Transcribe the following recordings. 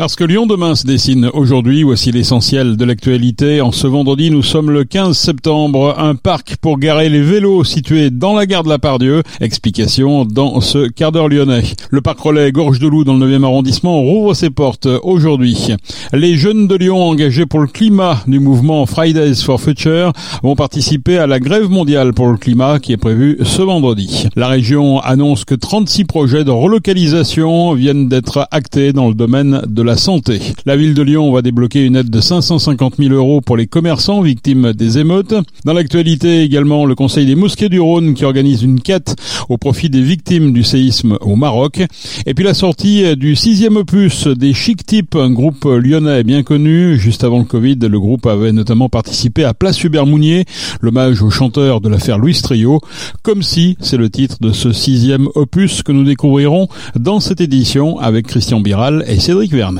Parce que Lyon demain se dessine aujourd'hui, voici l'essentiel de l'actualité. En ce vendredi, nous sommes le 15 septembre. Un parc pour garer les vélos situé dans la gare de la Pardieu. Explication dans ce quart d'heure lyonnais. Le parc relais Gorge de Loup dans le 9e arrondissement rouvre ses portes aujourd'hui. Les jeunes de Lyon engagés pour le climat du mouvement Fridays for Future vont participer à la grève mondiale pour le climat qui est prévue ce vendredi. La région annonce que 36 projets de relocalisation viennent d'être actés dans le domaine de la la santé. La ville de Lyon va débloquer une aide de 550 000 euros pour les commerçants victimes des émeutes. Dans l'actualité également, le Conseil des mosquées du Rhône qui organise une quête au profit des victimes du séisme au Maroc. Et puis la sortie du sixième opus des Chic Types, un groupe lyonnais bien connu. Juste avant le Covid, le groupe avait notamment participé à Place Hubert Mounier, l'hommage au chanteur de l'affaire Louis Trio. Comme si, c'est le titre de ce sixième opus que nous découvrirons dans cette édition avec Christian Biral et Cédric Vernet.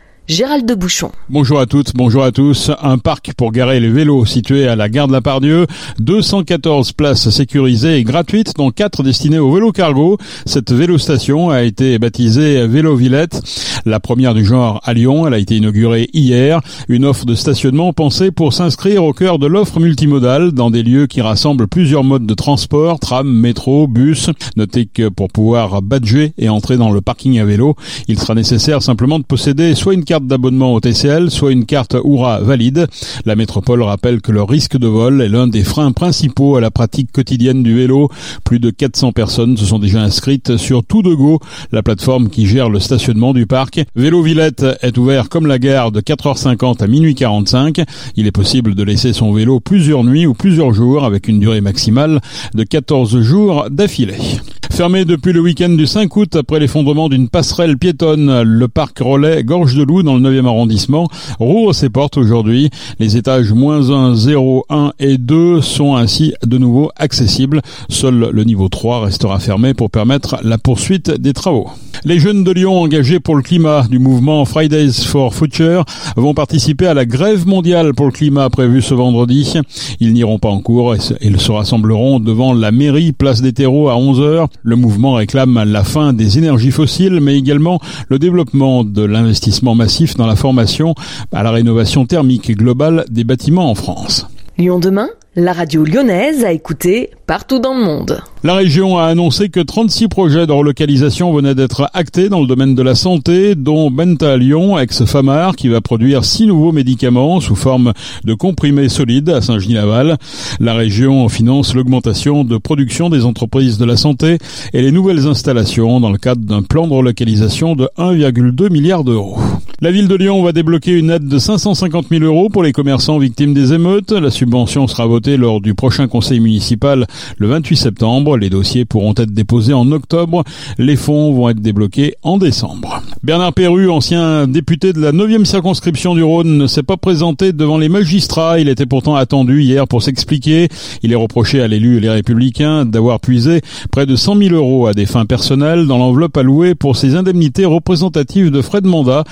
Gérald de Bouchon. Bonjour à toutes, bonjour à tous. Un parc pour garer les vélos situé à la gare de la Pardieu. 214 places sécurisées et gratuites, dont 4 destinées au vélo cargo. Cette vélostation a été baptisée Vélo Villette. La première du genre à Lyon. Elle a été inaugurée hier. Une offre de stationnement pensée pour s'inscrire au cœur de l'offre multimodale dans des lieux qui rassemblent plusieurs modes de transport, tram, métro, bus. Notez que pour pouvoir badger et entrer dans le parking à vélo, il sera nécessaire simplement de posséder soit une carte d'abonnement au TCL, soit une carte Oura valide. La métropole rappelle que le risque de vol est l'un des freins principaux à la pratique quotidienne du vélo. Plus de 400 personnes se sont déjà inscrites sur Tout de Go, la plateforme qui gère le stationnement du parc. Vélo Villette est ouvert comme la gare de 4h50 à minuit 45. Il est possible de laisser son vélo plusieurs nuits ou plusieurs jours avec une durée maximale de 14 jours d'affilée. Fermé depuis le week-end du 5 août après l'effondrement d'une passerelle piétonne, le parc relais Gorge de Loup dans le 9e arrondissement rouvre ses portes aujourd'hui. Les étages moins 1, 0, 1 et 2 sont ainsi de nouveau accessibles. Seul le niveau 3 restera fermé pour permettre la poursuite des travaux. Les jeunes de Lyon engagés pour le climat du mouvement Fridays for Future vont participer à la grève mondiale pour le climat prévue ce vendredi. Ils n'iront pas en cours et se rassembleront devant la mairie place des terreaux à 11h. Le mouvement réclame la fin des énergies fossiles, mais également le développement de l'investissement massif dans la formation à la rénovation thermique globale des bâtiments en France. Lyon demain, la radio lyonnaise a écouté partout dans le monde. La région a annoncé que 36 projets de relocalisation venaient d'être actés dans le domaine de la santé, dont Benta Lyon, ex-Famar, qui va produire six nouveaux médicaments sous forme de comprimés solides à Saint-Genis-Laval. La région finance l'augmentation de production des entreprises de la santé et les nouvelles installations dans le cadre d'un plan de relocalisation de 1,2 milliard d'euros. La ville de Lyon va débloquer une aide de 550 000 euros pour les commerçants victimes des émeutes. La subvention sera votée lors du prochain conseil municipal le 28 septembre. Les dossiers pourront être déposés en octobre. Les fonds vont être débloqués en décembre. Bernard Perru, ancien député de la 9e circonscription du Rhône, ne s'est pas présenté devant les magistrats. Il était pourtant attendu hier pour s'expliquer. Il est reproché à l'élu Les Républicains d'avoir puisé près de 100 000 euros à des fins personnelles dans l'enveloppe allouée pour ses indemnités représentatives de frais de mandat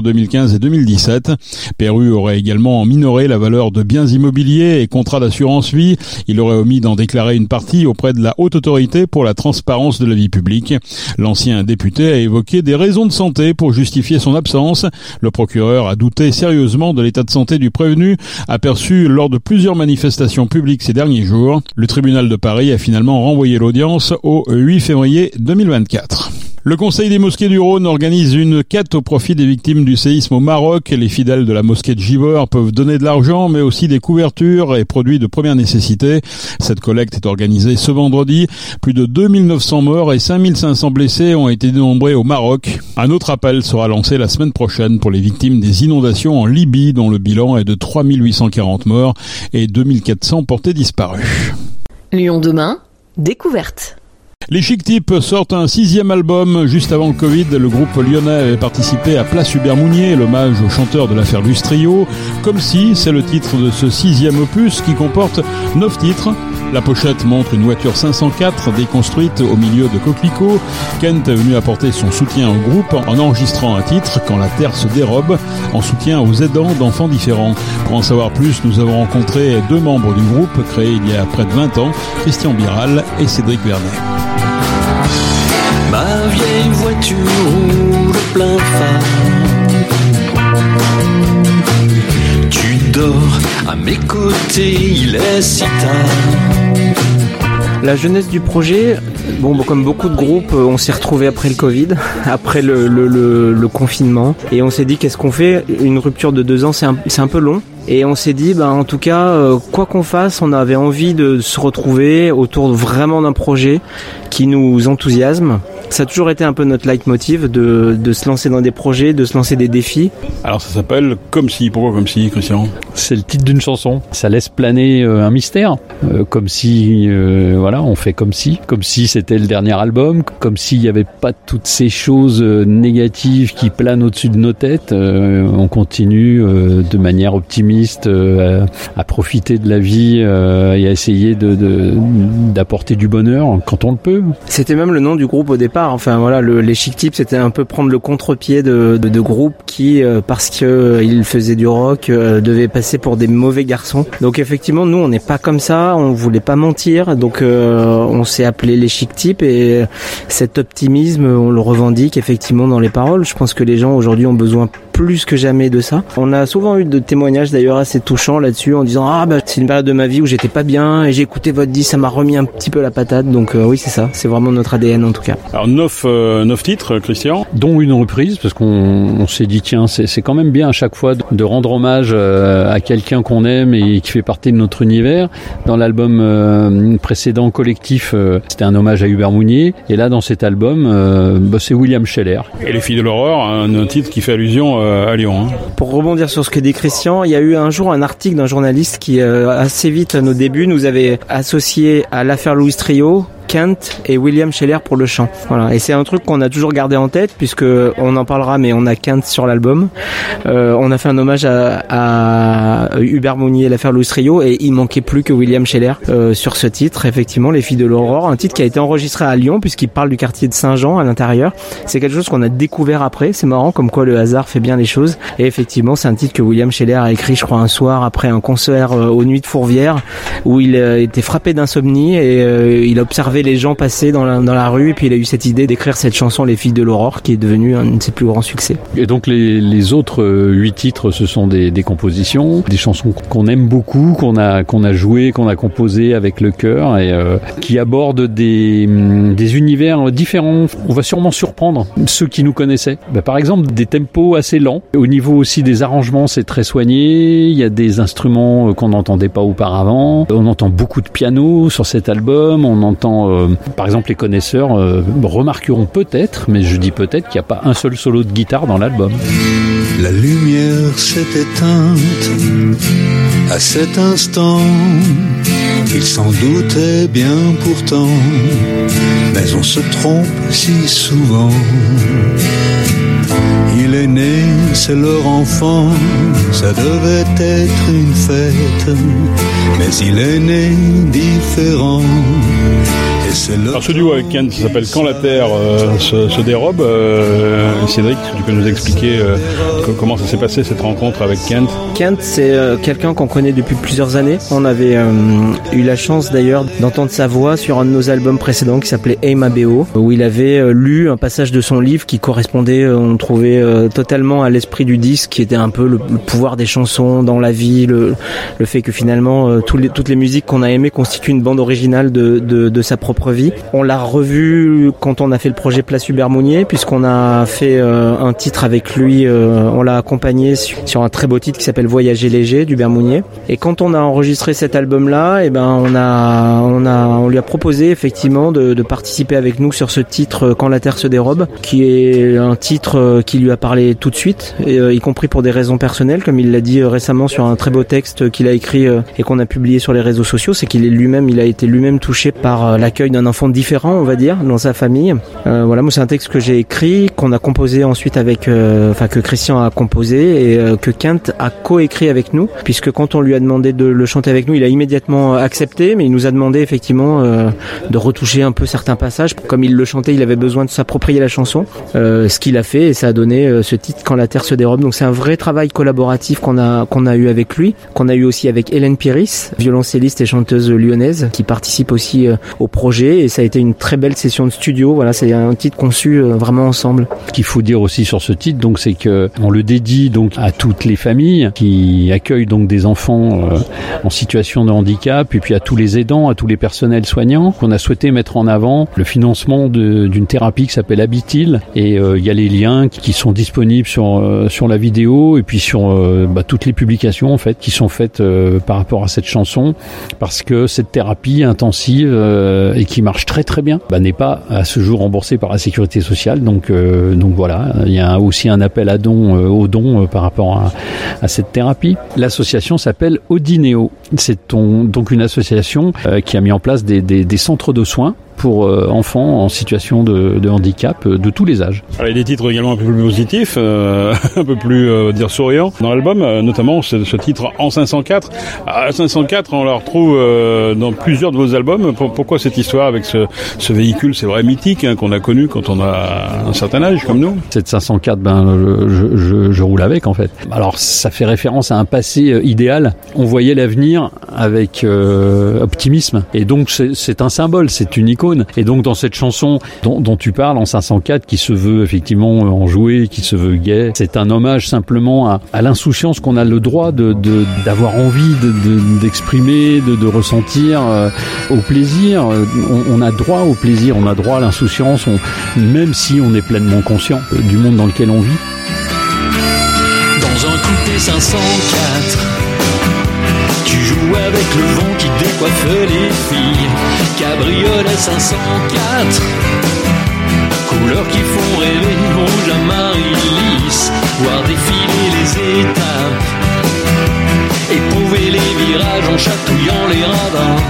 2015 et 2017. Perru aurait également minoré la valeur de biens immobiliers et contrats d'assurance vie. Il aurait omis d'en déclarer une partie auprès de la haute autorité pour la transparence de la vie publique. L'ancien député a évoqué des raisons de santé pour justifier son absence. Le procureur a douté sérieusement de l'état de santé du prévenu, aperçu lors de plusieurs manifestations publiques ces derniers jours. Le tribunal de Paris a finalement renvoyé l'audience au 8 février 2024. Le Conseil des mosquées du Rhône organise une quête au profit des victimes du séisme au Maroc. Les fidèles de la mosquée de Givor peuvent donner de l'argent, mais aussi des couvertures et produits de première nécessité. Cette collecte est organisée ce vendredi. Plus de 2900 morts et 5500 blessés ont été dénombrés au Maroc. Un autre appel sera lancé la semaine prochaine pour les victimes des inondations en Libye, dont le bilan est de 3840 morts et 2400 portés disparus. Lyon demain, découverte. Les Chic Types sortent un sixième album juste avant le Covid. Le groupe lyonnais avait participé à Place Hubert Mounier, l'hommage au chanteur de l'affaire Lustrio. Comme si, c'est le titre de ce sixième opus qui comporte neuf titres La pochette montre une voiture 504 déconstruite au milieu de coquelicots. Kent est venu apporter son soutien au groupe en enregistrant un titre Quand la Terre se dérobe en soutien aux aidants d'enfants différents. Pour en savoir plus, nous avons rencontré deux membres du groupe créé il y a près de 20 ans, Christian Biral et Cédric Vernet. Ma vieille voiture roule plein phare. Tu dors à mes côtés, il est si tard. La jeunesse du projet, bon, comme beaucoup de groupes, on s'est retrouvé après le Covid, après le, confinement, et on s'est dit qu'est-ce qu'on fait? Une rupture de deux ans, c'est un, un, peu long. Et on s'est dit, bah, en tout cas, euh, quoi qu'on fasse, on avait envie de se retrouver autour vraiment d'un projet qui nous enthousiasme. Ça a toujours été un peu notre leitmotiv de, de se lancer dans des projets, de se lancer des défis. Alors ça s'appelle Comme si. Pourquoi Comme si, Christian? C'est le titre d'une chanson. Ça laisse planer euh, un mystère. Euh, comme si, euh, voilà, on fait comme si. Comme si c'était le dernier album. Comme s'il n'y avait pas toutes ces choses négatives qui planent au-dessus de nos têtes. Euh, on continue de manière optimiste à, à, profiter de la vie et à essayer d'apporter de, de, du bonheur quand on le peut. C'était même le nom du groupe au départ. Enfin voilà, le, les Chic Tips, c'était un peu prendre le contre-pied de, de, groupes qui, euh, parce que euh, ils faisaient du rock, euh, devaient passer pour des mauvais garçons. Donc effectivement, nous, on n'est pas comme ça. On voulait pas mentir. Donc on s'est appelé les Chic Tips et cet optimisme, on le revendique effectivement dans les paroles. Je pense que les gens aujourd'hui ont besoin plus que jamais de ça. On a souvent eu de témoignages d'ailleurs assez touchants là-dessus en disant ah bah c'est une période de ma vie où j'étais pas bien et j'ai écouté votre disque, ça m'a remis un petit peu la patate. Donc euh, oui c'est ça, c'est vraiment notre ADN en tout cas. Alors neuf, euh, neuf titres, Christian Dont une reprise parce qu'on on, s'est dit tiens c'est quand même bien à chaque fois de, de rendre hommage euh, à quelqu'un qu'on aime et qui fait partie de notre univers. Dans l'album euh, précédent collectif c'était un hommage à Hubert Mounier et là dans cet album bah, c'est William Scheller. Et les filles de l'horreur, un, un titre qui fait allusion Lyon. Hein. Pour rebondir sur ce que dit Christian, il y a eu un jour un article d'un journaliste qui, euh, assez vite à nos débuts, nous avait associé à l'affaire Louis Trio Kent et William Scheller pour le chant. Voilà. Et c'est un truc qu'on a toujours gardé en tête puisque on en parlera, mais on a Kent sur l'album. Euh, on a fait un hommage à, à Hubert Mounier, l'affaire Louis Trio, et il manquait plus que William Scheller euh, sur ce titre. Effectivement, Les Filles de l'Aurore, un titre qui a été enregistré à Lyon puisqu'il parle du quartier de Saint-Jean à l'intérieur. C'est quelque chose qu'on a découvert après. C'est marrant comme quoi le hasard fait bien les choses. Et effectivement, c'est un titre que William Scheller a écrit, je crois, un soir après un concert euh, aux Nuits de Fourvière où il euh, était frappé d'insomnie et euh, il a les gens passer dans la, rue et puis il a eu cette idée d'écrire cette chanson Les filles de l'aurore qui est devenue un de ses plus grands succès. Et donc les, autres huit titres ce sont des, compositions, des chansons qu'on aime beaucoup, qu'on a qu'on a joué, qu'on a composé avec le cœur et euh, qui abordent des, des univers différents. On va sûrement surprendre ceux qui nous connaissaient. Bah, par exemple des tempos assez lents. Au niveau aussi des arrangements, c'est très soigné. Il y a des instruments qu'on n'entendait pas auparavant. On entend beaucoup de piano sur cet album. On entend euh, par exemple, les connaisseurs euh, remarqueront peut-être, mais je dis peut-être qu'il n'y a pas un seul solo de guitare dans l'album. La lumière s'est éteinte à cet instant. Il s'en doutait bien pourtant, mais on se trompe si souvent. Il est né, c'est leur enfant, ça devait être une fête, mais il est né différent. Alors ce duo avec Kent s'appelle Quand la Terre euh, se, se, dérobe. Euh, Cédric, tu peux nous expliquer euh, comment ça s'est passé cette rencontre avec Kent? Kent, c'est euh, quelqu'un qu'on connaît depuis plusieurs années. On avait euh, eu la chance d'ailleurs d'entendre sa voix sur un de nos albums précédents qui s'appelait Aim ABO, où il avait euh, lu un passage de son livre qui correspondait, on trouvait, totalement à l'esprit du disque, qui était un peu le, le, pouvoir des chansons dans la vie, le, le fait que finalement les, toutes les musiques qu'on a aimées constituent une bande originale de, de, de sa propre vie. On l'a revu quand on a fait le projet Place Hubert Mounier, puisqu'on a fait euh, un titre avec lui, euh, on l'a accompagné sur, un très beau titre qui s'appelle Voyager léger du Mounier. Et quand on a enregistré cet album-là, et eh ben on a, on a, on lui a proposé effectivement de, de, participer avec nous sur ce titre Quand la Terre se dérobe, qui est un titre qui lui a parlé tout de suite, euh, y compris pour des raisons personnelles, comme il l'a dit récemment sur un très beau texte qu'il a écrit et qu'on a publié sur les réseaux sociaux, c'est qu'il est lui-même, il a été lui-même touché par l'accueil d'un enfant différent, on va dire, dans sa famille. Euh, voilà, moi c'est un texte que j'ai écrit, qu'on a composé ensuite avec, euh, enfin que Christian a composé et euh, que Kent a coécrit avec nous, puisque quand on lui a demandé de le chanter avec nous, il a immédiatement accepté accepté, mais il nous a demandé effectivement de retoucher un peu certains passages. Comme il le chantait, il avait besoin de s'approprier la chanson, ce qu'il a fait et ça a donné ce titre Quand la terre se dérobe. Donc c'est un vrai travail collaboratif qu'on a qu'on a eu avec lui, qu'on a eu aussi avec Hélène Piris, violoncelliste et chanteuse lyonnaise, qui participe aussi au projet et ça a été une très belle session de studio. Voilà, c'est un titre conçu vraiment ensemble. Ce qu'il faut dire aussi sur ce titre, donc, c'est que on le dédie donc à toutes les familles qui accueillent donc des enfants euh, en situation de handicap, et puis à tous les aidants, à tous les personnels soignants. qu'on a souhaité mettre en avant le financement d'une thérapie qui s'appelle Habitil, et euh, il y a les liens qui sont disponibles sur euh, sur la vidéo et puis sur bah, toutes les publications en fait qui sont faites par rapport à cette chanson, parce que cette thérapie intensive et qui marche très très bien, bah, n'est pas à ce jour remboursée par la sécurité sociale. Donc donc voilà, il y a aussi un appel à don, euh, aux dons euh, par rapport à, cette thérapie. L'association s'appelle Odineo. C'est donc une association euh, qui a mis en place des, des centres de soins pour euh, enfants en situation de, de, handicap euh, de tous les âges. Alors, il y a des titres également un peu plus positifs, euh, un peu plus dire souriants dans l'album, notamment ce, ce, titre En 504. À 504, on la retrouve dans plusieurs de vos albums. Pourquoi cette histoire avec ce, ce véhicule, c'est vrai mythique, hein, qu'on a connu quand on a un certain âge comme nous? Cette 504, ben, je, je, je, roule avec en fait. Alors ça fait référence à un passé idéal. On voyait l'avenir avec optimisme, et donc c'est un symbole, c'est une icône et donc dans cette chanson dont, tu parles en 504, qui se veut effectivement enjouée, qui se veut gay, c'est un hommage simplement à, l'insouciance qu'on a le droit d'avoir envie d'exprimer, de, ressentir euh, au plaisir. On, a droit au plaisir, on a droit à l'insouciance, même si on est pleinement conscient du monde dans lequel on vit. Dans un coupé 504, avec le vent qui décoiffe les filles. Cabriolet 504, couleurs qui font rêver, rouge à Marie-Lys, voir défiler les étapes, éprouver les virages en chatouillant les radars,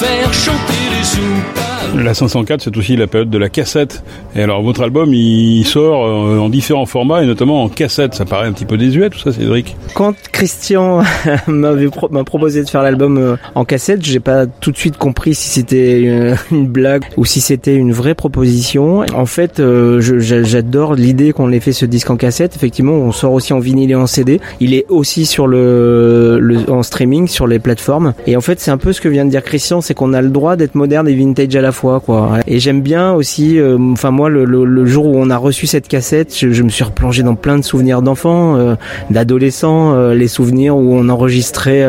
faire chanter les soupapes. La 504, c'est aussi la période de la cassette. Et alors, votre album, il sort euh, en différents formats, et notamment en cassette. Ça paraît un petit peu désuet, tout ça, Cédric Quand Christian m'a proposé de faire l'album euh, en cassette, j'ai pas tout de suite compris si c'était euh, une blague ou si c'était une vraie proposition. En fait, j'adore l'idée qu'on ait fait ce disque en cassette. Effectivement, on sort aussi en vinyle et en CD. Il est aussi sur le, en streaming, sur les plateformes. Et en fait, c'est un peu ce que vient de dire Christian, c'est qu'on a le droit d'être moderne et vintage à la quoi. Et j'aime bien aussi, euh, enfin moi le, jour où on a reçu cette cassette, je, me suis replongé dans plein de souvenirs d'enfants, euh, d'adolescents, euh, les souvenirs où on enregistrait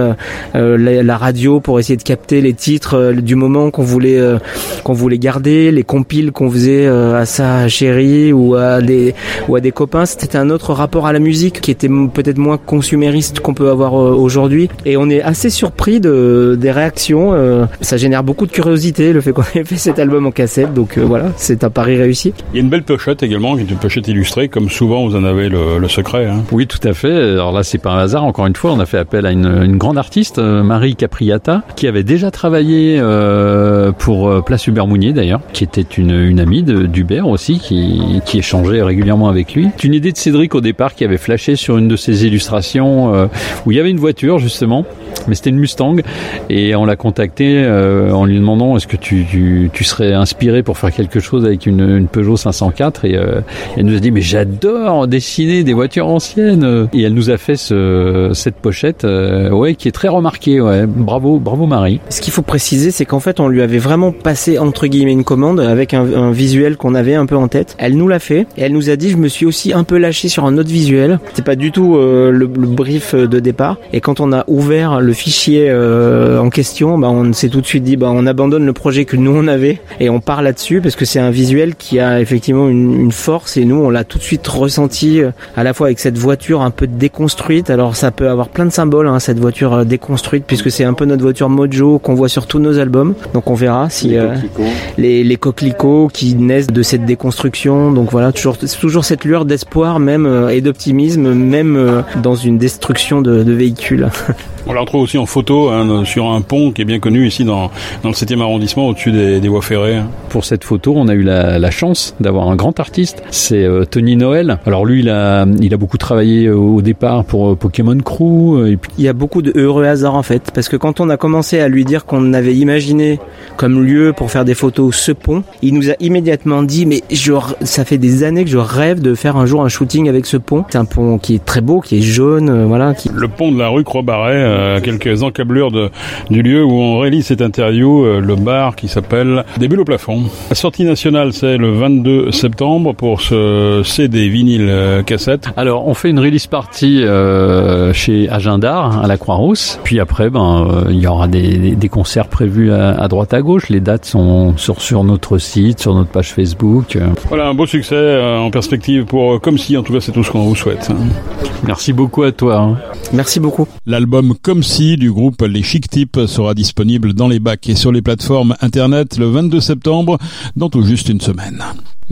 la, la, radio pour essayer de capter les titres du moment qu'on voulait qu'on voulait garder, les compiles qu'on faisait à sa chérie ou à des ou à des copains. C'était un autre rapport à la musique qui était peut-être moins consumériste qu'on peut avoir aujourd'hui. Et on est assez surpris de des réactions. ça génère beaucoup de curiosité le fait qu'on ait fait cet album en cassette, donc euh, voilà, c'est un pari réussi. Il y a une belle pochette également, qui est une pochette illustrée, comme souvent vous en avez le, secret. Hein. Oui, tout à fait. Alors là, c'est pas un hasard. Encore une fois, on a fait appel à une, grande artiste, euh, Marie Capriata, qui avait déjà travaillé euh, pour Place Hubert Mounier d'ailleurs, qui était une, amie d'Hubert aussi, qui, qui échangeait régulièrement avec lui. C'est une idée de Cédric au départ qui avait flashé sur une de ses illustrations où il y avait une voiture justement, mais c'était une Mustang, et on l'a contacté en lui demandant est-ce que tu tu, serais inspiré pour faire quelque chose avec une, Peugeot 504 et euh, elle nous a dit mais j'adore dessiner des voitures anciennes. Et elle nous a fait ce, cette pochette euh, ouais qui est très remarquée ouais. Bravo bravo Marie. Ce qu'il faut préciser c'est qu'en fait on lui avait vraiment passé entre guillemets une commande avec un, visuel qu'on avait un peu en tête. Elle nous l'a fait. Et elle nous a dit je me suis aussi un peu lâché sur un autre visuel. C'est pas du tout euh, le, le, brief de départ. Et quand on a ouvert le fichier en question bah on s'est tout de suite dit bah on abandonne le projet que nous on avait et on part là-dessus parce que c'est un visuel qui a effectivement une, force et nous on l'a tout de suite ressenti euh, à la fois avec cette voiture un peu déconstruite. Alors ça peut avoir plein de symboles hein, cette voiture euh, déconstruite puisque c'est un peu notre voiture Mojo qu'on voit sur tous nos albums. Donc on verra si les, euh, les, les, coquelicots qui naissent de cette déconstruction. Donc voilà toujours toujours cette lueur d'espoir même et d'optimisme même dans une destruction de, de véhicules. On la retrouve aussi en photo hein, sur un pont qui est bien connu ici dans, dans le 7e arrondissement au-dessus des, des, voies ferrées. Pour cette photo, on a eu la, la chance d'avoir un grand artiste, c'est euh, Tony Noël. Alors lui, il a, il a beaucoup travaillé euh, au départ pour euh, Pokémon Crew. Et puis, Il y a beaucoup de heureux hasards en fait, parce que quand on a commencé à lui dire qu'on avait imaginé comme lieu pour faire des photos ce pont, il nous a immédiatement dit mais je, ça fait des années que je rêve de faire un jour un shooting avec ce pont. C'est un pont qui est très beau, qui est jaune, euh, voilà. Qui... Le pont de la rue Croix-Barret, euh, à quelques encablures de, du lieu où on réalise cette interview, euh, le bar qui s'appelle Des bulles au plafond. La sortie nationale, c'est le 22 septembre pour ce CD vinyle euh, cassette. Alors, on fait une release party euh, chez Agendar à la Croix-Rousse. Puis après, ben, euh, il y aura des, des concerts prévus à, à droite à gauche. Les dates sont sur, sur notre site, sur notre page Facebook. Voilà, un beau succès euh, en perspective pour Comme si, en tout cas c'est tout ce qu'on vous souhaite. Merci beaucoup à toi. hein. Merci beaucoup. L'album Comme si du groupe Les Chic Types sera disponible dans les bacs et sur les plateformes internet le 22 septembre, dans tout juste une semaine.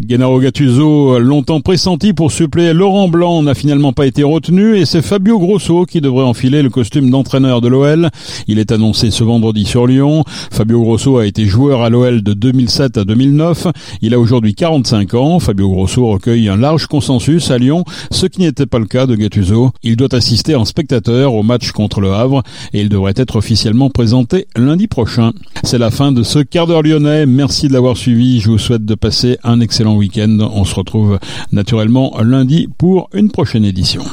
Gennaro Gattuso, longtemps pressenti pour suppléer Laurent Blanc, n'a finalement pas été retenu et c'est Fabio Grosso qui devrait enfiler le costume d'entraîneur de l'OL. Il est annoncé ce vendredi sur Lyon. Fabio Grosso a été joueur à l'OL de 2007 à 2009. Il a aujourd'hui 45 ans. Fabio Grosso recueille un large consensus à Lyon, ce qui n'était pas le cas de Gattuso. Il doit assister en spectateur au match contre le Havre et il devrait être officiellement présenté lundi prochain. C'est la fin de ce quart d'heure lyonnais. Merci de l'avoir suivi. Je vous souhaite de passer un week-end. On se retrouve naturellement lundi pour une prochaine édition.